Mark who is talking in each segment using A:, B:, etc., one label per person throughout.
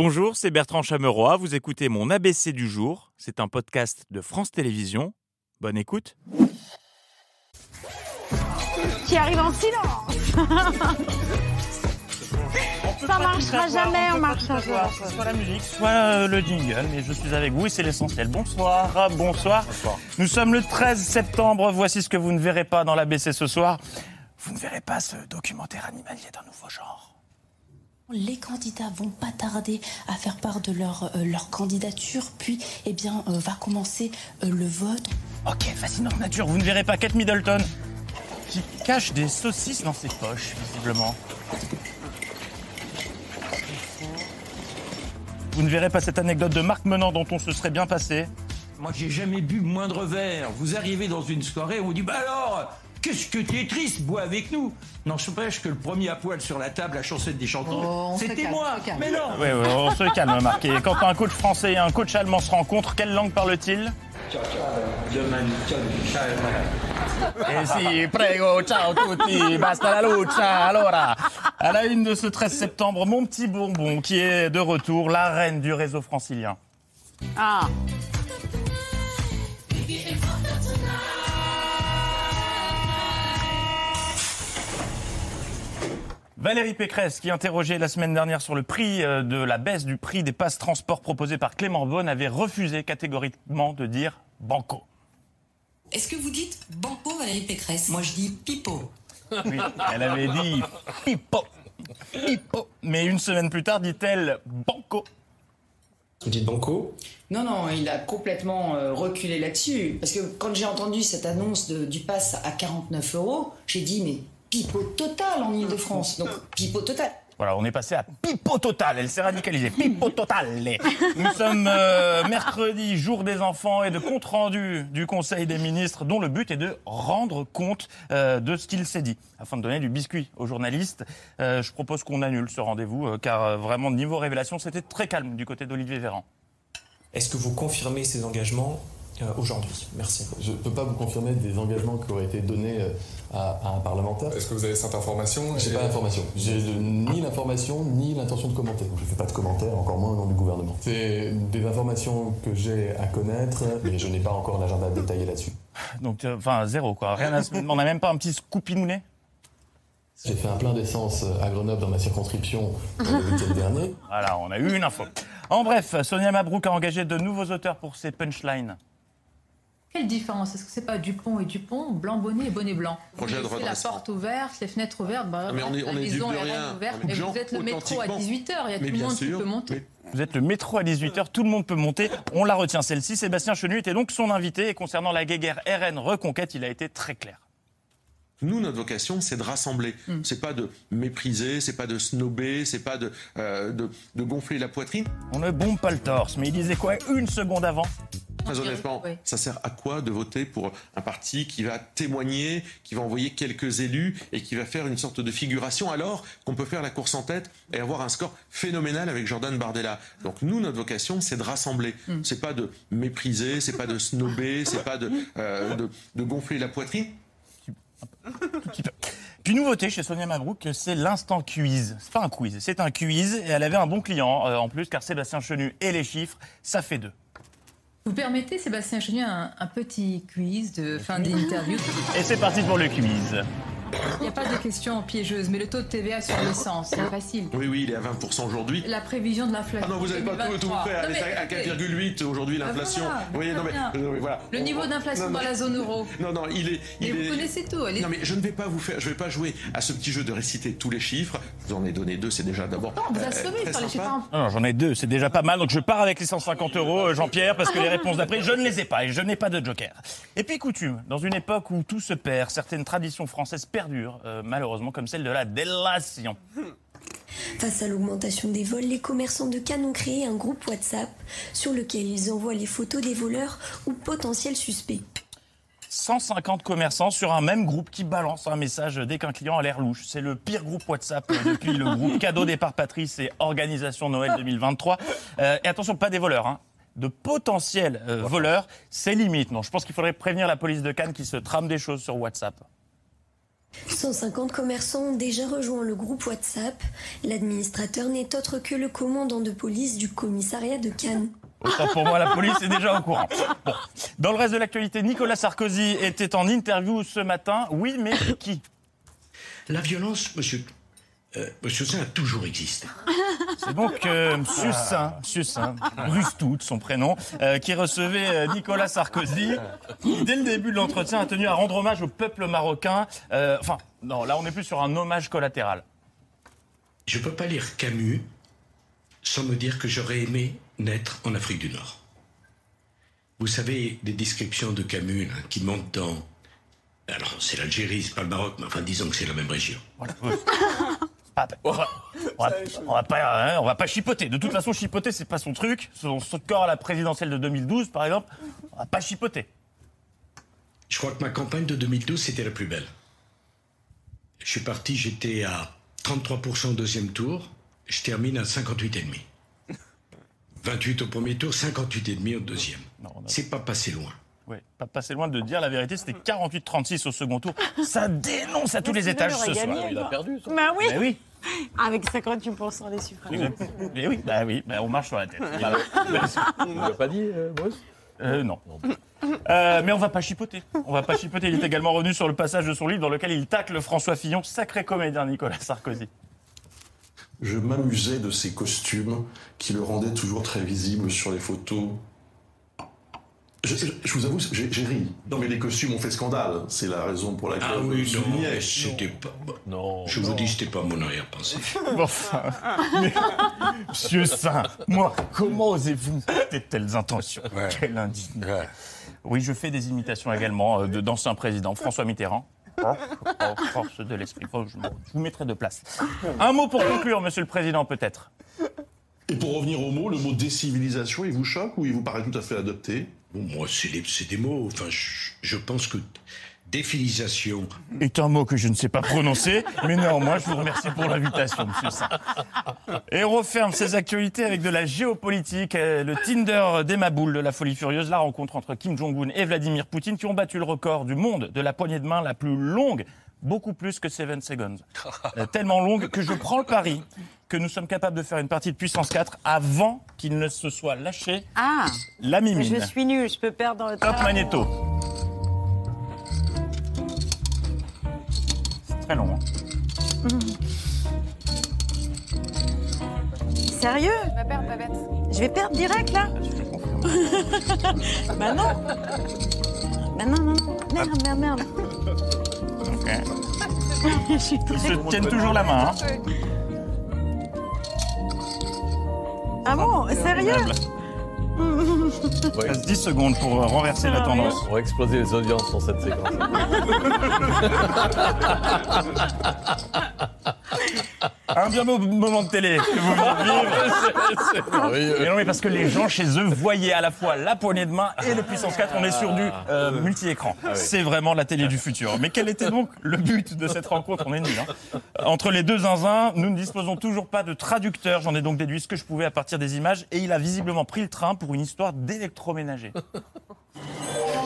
A: Bonjour, c'est Bertrand Chameroy. Vous écoutez mon ABC du jour. C'est un podcast de France Télévisions. Bonne écoute.
B: Qui arrive en silence. Ça marchera jamais, on marchera jamais.
A: Soit la musique, soit euh, le jingle, mais je suis avec vous et c'est l'essentiel. Bonsoir, bonsoir. Nous sommes le 13 septembre. Voici ce que vous ne verrez pas dans l'ABC ce soir. Vous ne verrez pas ce documentaire animalier d'un nouveau genre.
C: Les candidats vont pas tarder à faire part de leur, euh, leur candidature, puis eh bien, euh, va commencer euh, le vote.
A: Ok, fascinante nature. Vous ne verrez pas Kate Middleton qui cache des saucisses dans ses poches, visiblement. Vous ne verrez pas cette anecdote de Marc Menant dont on se serait bien passé.
D: Moi, j'ai jamais bu moindre verre. Vous arrivez dans une soirée, on vous dit Bah alors, qu'est-ce que t'es triste, bois avec nous? Non, je pêche que le premier à poil sur la table, la chansette des chanteurs,
B: Oh,
D: c'était moi. Mais non
A: Oui, oui, on se calme, Marc. Et quand un coach français et un coach allemand se rencontrent, quelle langue parle-t-il Eh si, prego, ciao tutti, basta la lucha, allora. À la une de ce 13 septembre, mon petit bonbon qui est de retour, la reine du réseau francilien.
B: Ah,
A: Valérie Pécresse, qui interrogeait la semaine dernière sur le prix euh, de la baisse du prix des passes transport proposés par Clément Beaune, avait refusé catégoriquement de dire banco.
E: Est-ce que vous dites banco Valérie Pécresse? Moi je dis pipeau.
A: Oui, elle avait dit pipo, pipo. Mais une semaine plus tard, dit-elle banco.
F: Vous dites banco?
G: Non, non, il a complètement euh, reculé là-dessus. Parce que quand j'ai entendu cette annonce de- du pass à 49 euros, j'ai dit, mais pipeau total en Ile-de-France. Donc, pipeau total.
A: Voilà, on est passé à pipo total. Elle s'est radicalisée. Pipo total. Nous sommes euh, mercredi, jour des enfants et de compte rendu du Conseil des ministres, dont le but est de rendre compte euh, de ce qu'il s'est dit, afin de donner du biscuit aux journalistes. Euh, je propose qu'on annule ce rendez-vous, euh, car euh, vraiment niveau révélation, c'était très calme du côté d'Olivier Véran.
F: Est-ce que vous confirmez ces engagements aujourd'hui Merci.
H: Je ne peux pas vous confirmer des engagements qui auraient été donnés euh, à, à un parlementaire.
I: Est-ce que vous avez cette information?
H: J'ai
I: Et-
H: pas l'information. J'ai de- ni l'information ni l'intention de commenter. Je ne fais pas de commentaires, encore moins au nom du gouvernement. C'est des informations que j'ai à connaître, mais je n'ai pas encore l'agenda détaillé là-dessus.
A: Donc, euh, enfin, zéro, quoi. Rien à se- on n'a même pas un petit scoopinounet
H: J'ai fait un plein d'essence à Grenoble dans ma circonscription euh, le week-end dernier.
A: Voilà, on a eu une info. En bref, Sonia Mabrouk a engagé de nouveaux auteurs pour ses punchlines.
J: Quelle différence? Est-ce que c'est pas Dupont et Dupont, blanc bonnet et bonnet blanc?
I: Projet de
J: la porte ouverte, les fenêtres ouvertes, bah,
I: Ah, mais on est-
J: la
I: on est
J: maison est
I: rien.
J: ouverte,
I: gens
J: vous êtes le métro à
I: authentiquement.
J: 18h, il y a tout
I: Mais
J: le monde
I: sûr.
J: qui peut monter.
A: Vous êtes le métro à 18h, tout le monde peut monter. On la retient celle-ci. Sébastien Chenu était donc son invité. Et concernant la guéguerre RN Reconquête, il a été très clair.
K: Nous, notre vocation, c'est de rassembler. C'est pas de mépriser, c'est pas de snober, c'est pas de, euh, de, de gonfler la poitrine.
A: On ne bombe pas le torse, mais il disait quoi? Une seconde avant
K: Très honnêtement,
J: Oui.
K: ça sert à quoi de voter pour un parti qui va témoigner, qui va envoyer quelques élus et qui va faire une sorte de figuration alors qu'on peut faire la course en tête et avoir un score phénoménal avec Jordan Bardella. Donc nous, notre vocation, c'est de rassembler. C'est pas de mépriser, c'est pas de snober, c'est pas de, euh, de, de gonfler la poitrine.
A: Puis nouveauté chez Sonia Mabrouk, c'est l'instant quiz. C'est pas un quiz, c'est un quiz. Et elle avait un bon client euh, en plus, car Sébastien Chenu et les chiffres, ça fait deux.
J: Vous permettez, Sébastien Chenu, un, un petit quiz de fin d'interview
A: Et c'est parti pour le quiz.
J: Il n'y a pas de questions piégeuses, mais le taux de TVA sur l'essence, c'est facile.
K: Oui, oui, il est à 20% aujourd'hui.
J: La prévision de l'inflation.
K: Ah non, vous n'avez pas tout, tout
J: 2023.
K: fait. Elle est à- à
J: écoutez,
K: 4,8 aujourd'hui, l'inflation.
J: voilà,
K: oui, non, mais,
J: très bien.
K: non, mais voilà.
J: Le niveau
K: on-
J: d'inflation dans la zone euro.
K: Non, non, il est.
J: Mais vous connaissez tout, allez.
K: Non, mais je ne vais pas vous faire, je vais pas jouer à ce petit jeu de réciter tous les chiffres. Je vous en ai donné deux, c'est déjà d'abord.
J: Non, vous
K: euh,
J: assommez sur les chiffres.
A: Non, non, j'en ai deux, c'est déjà pas mal. Donc je pars avec les 150 euros, euh, Jean-Pierre, parce que les réponses d'après, je ne les ai pas et je n'ai pas de joker. Et puis coutume, dans une époque où tout se perd, certaines traditions françaises euh, malheureusement, comme celle de la délation.
C: Face à l'augmentation des vols, les commerçants de Cannes ont créé un groupe WhatsApp sur lequel ils envoient les photos des voleurs ou potentiels suspects.
A: 150 commerçants sur un même groupe qui balance un message dès qu'un client a l'air louche. C'est le pire groupe WhatsApp euh, depuis le groupe Cadeau Départ Patrice et Organisation Noël 2023. Euh, et attention, pas des voleurs, hein. de potentiels euh, voleurs, c'est limite. Non, je pense qu'il faudrait prévenir la police de Cannes qui se trame des choses sur WhatsApp.
C: 150 commerçants ont déjà rejoint le groupe WhatsApp. L'administrateur n'est autre que le commandant de police du commissariat de Cannes.
A: Autant pour moi, la police est déjà au courant. Bon. Dans le reste de l'actualité, Nicolas Sarkozy était en interview ce matin. Oui, mais qui?
I: La violence, monsieur, monsieur Saint, a toujours existé.
A: C'est donc euh, Monsieur Saint, Monsieur Saint, Rustout, son prénom, euh, qui recevait euh, Nicolas Sarkozy. qui, Dès le début de l'entretien, a tenu à rendre hommage au peuple marocain. Euh, enfin, non, là, on n'est plus sur un hommage collatéral.
I: Je ne peux pas lire Camus sans me dire que j'aurais aimé naître en Afrique du Nord. Vous savez, des descriptions de Camus là, qui montent dans... Alors, c'est l'Algérie, c'est pas le Maroc, mais enfin, disons que c'est la même région.
A: Ah, on, va, on va- on va pas, hein, on va pas chipoter. De toute façon, chipoter, c'est pas son truc. Son score à la présidentielle de 2012, par exemple, on va pas chipoter.
I: Je crois que ma campagne de 2012, c'était la plus belle. Je suis parti, j'étais à 33% au deuxième tour, je termine à 58,5%. 28 au premier tour, 58,5 au deuxième. C'est pas passé loin.
A: Oui, pas passer loin de dire la vérité, c'était 48-36 au second tour. Ça dénonce à tous les étages ce soir.
B: Bah oui.
A: Bah oui.
B: Avec 58% des suffrages.
A: Mais oui, bah oui, bah on marche sur la tête.
H: On l'a pas dit, euh, Bruce
A: Euh, non. Euh, mais on va pas chipoter. On va pas chipoter. Il est également revenu sur le passage de son livre dans lequel il tacle François Fillon, sacré comédien Nicolas Sarkozy.
L: Je m'amusais de ces costumes qui le rendaient toujours très visible sur les photos. Je, je- je vous avoue, j'ai j'ai ri. Non, mais les costumes ont fait scandale. C'est la raison pour laquelle
I: Ah
L: je
I: oui, non, c'était pas...
H: Non.
I: Je vous dis, c'était pas mon arrière-pensée.
A: Bon, enfin, mais, Monsieur Saint, moi, comment osez-vous de telles intentions? Quelle indignité. Oui, je fais des imitations également euh, de- d'anciens présidents. François Mitterrand. Oh, oh, force de l'esprit. Oh, je, je vous mettrai de place. Un mot pour conclure, Monsieur le Président, peut-être.
L: Et pour revenir au mot, le mot décivilisation, il vous choque ou il vous paraît tout à fait adopté?
I: Bon, moi, c'est des, mots. Enfin, je, je pense que défilisation.
A: est un mot que je ne sais pas prononcer, mais néanmoins, je vous remercie pour l'invitation, monsieur Saint. Et on referme ces actualités avec de la géopolitique, euh, le Tinder d'Emma Boule de la folie furieuse, la rencontre entre Kim Jong-un et Vladimir Poutine qui ont battu le record du monde de la poignée de main la plus longue, beaucoup plus que 7 seconds. Euh, tellement longue que je prends le pari que nous sommes capables de faire une partie de puissance 4 avant qu'il ne se soit lâché
B: Ah,
A: la mimine.
B: je suis nulle, je peux perdre dans le
A: Top
B: tas.
A: Magneto. C'est très long. hein.
B: Sérieux
M: Va perdre, Babette.
B: Je vais perdre direct là Bah non Bah non, non, non. Merde, merde, merde. Je suis
A: Ils se tiennent toujours la main. hein.
B: Ah bon Sérieux
A: Il reste 10 secondes pour euh, renverser la tendance.
H: On va exploser les audiences sur cette séquence.
A: Un bien beau moment de télé que vous venez de vivre. Mais non, mais parce que les gens chez eux voyaient à la fois la poignée de main et le puissance 4. On est sur du euh, multi-écran. C'est vraiment la télé du futur. Mais quel était donc le but de cette rencontre? On est nuls. hein. Entre les deux zinzins, nous ne disposons toujours pas de traducteur. J'en ai donc déduit ce que je pouvais à partir des images. Et il a visiblement pris le train pour une histoire d'électroménager.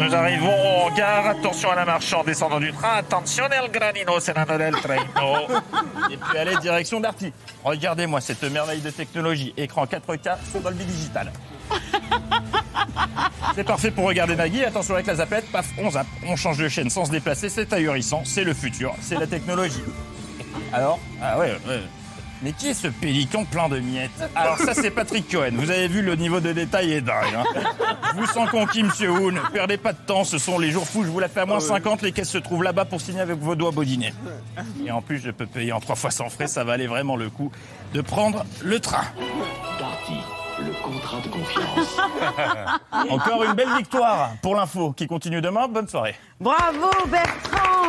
A: Nous arrivons en gare. Attention à la marche en descendant du train. Attention el granino, serrano del traino. Et puis allez, direction Darty. Regardez-moi cette merveille de technologie. Écran 4K sur Dolby Digital. C'est parfait pour regarder Nagui. Attention avec la zapette. Paf, on zappe. On change de chaîne sans se déplacer. C'est ahurissant. C'est le futur. C'est la technologie. Alors? Ah ouais, ouais. Mais qui est ce pélican plein de miettes Alors ça c'est Patrick Cohen. Vous avez vu le niveau de détail est dingue. hein. Je vous sens conquis, monsieur Hoon. Perdez pas de temps, ce sont les jours fous. Je vous la fais à moins 50. Les caisses se trouvent là-bas pour signer avec vos doigts baudinet. Et en plus, je peux payer en trois fois sans frais. Ça valait vraiment le coup de prendre le train.
N: Darty, le contrat de confiance.
A: Encore une belle victoire pour l'info qui continue demain. Bonne soirée.
B: Bravo Bertrand